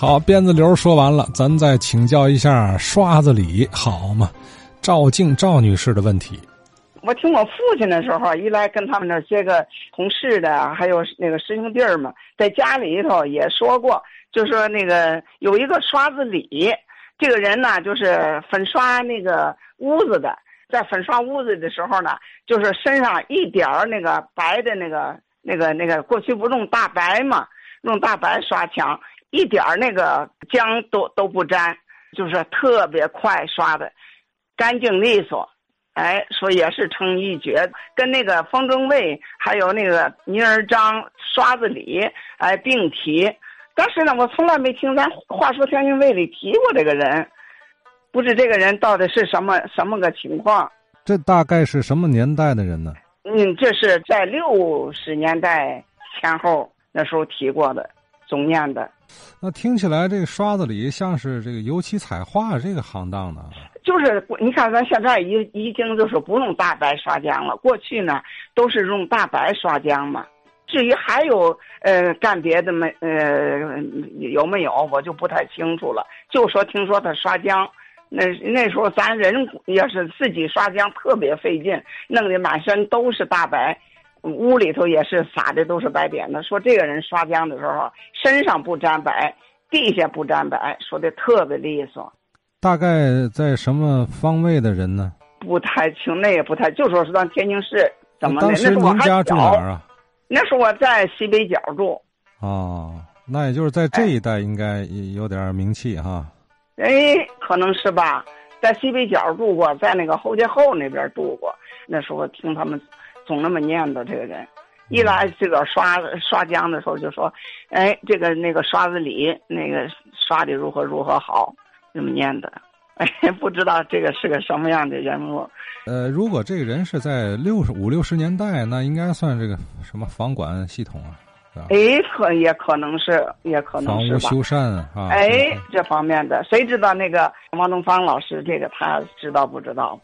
好，辫子刘说完了，咱再请教一下刷子李好吗？赵静赵女士的问题。我听我父亲的时候，一来跟他们那些个同事的，还有那个师兄弟儿们，在家里头也说过，就说那个有一个刷子李，这个人呢，就是粉刷那个屋子的，在粉刷屋子的时候呢，就是身上一点儿那个白的那个那个那个，过去不用大白嘛，用大白刷墙，一点儿那个浆都都不沾，就是特别快刷的，干净利索。哎，说也是成一绝，跟那个方中卫还有那个倪尔张、刷子李哎并提。但是呢，我从来没听咱话说天津卫里提过这个人，不知这个人到底是什么什么个情况。这大概是什么年代的人呢？嗯，这是在六十年代前后那时候提过的，总念的。那听起来这个刷子李像是这个油漆彩画这个行当呢。就是你看，咱现在已已经就是不用大白刷浆了。过去呢，都是用大白刷浆嘛。至于还有呃干别的没呃有没有，我就不太清楚了。就说听说他刷浆，那那时候咱人要是自己刷浆特别费劲，弄得满身都是大白，屋里头也是撒的都是白点子。说这个人刷浆的时候，身上不沾白，地下不沾白，说的特别利索。大概在什么方位的人呢？不太清，那也不太，就说是咱天津市怎么的？当时您家住哪儿啊？那时候我在西北角住。哦，那也就是在这一带应该有点名气哈。哎，可能是吧，在西北角住过，在那个后街后那边住过。那时候听他们总那么念叨这个人，一来这个刷刷浆的时候就说，哎，这个那个刷子李那个刷的如何如何好。这么念的，哎，不知道这个是个什么样的人物。呃，如果这个人是在六十五六十年代，那应该算这个什么房管系统啊？哎，可也可能是，也可能是房屋修缮啊。哎，这方面的，谁知道那个王东方老师这个他知道不知道？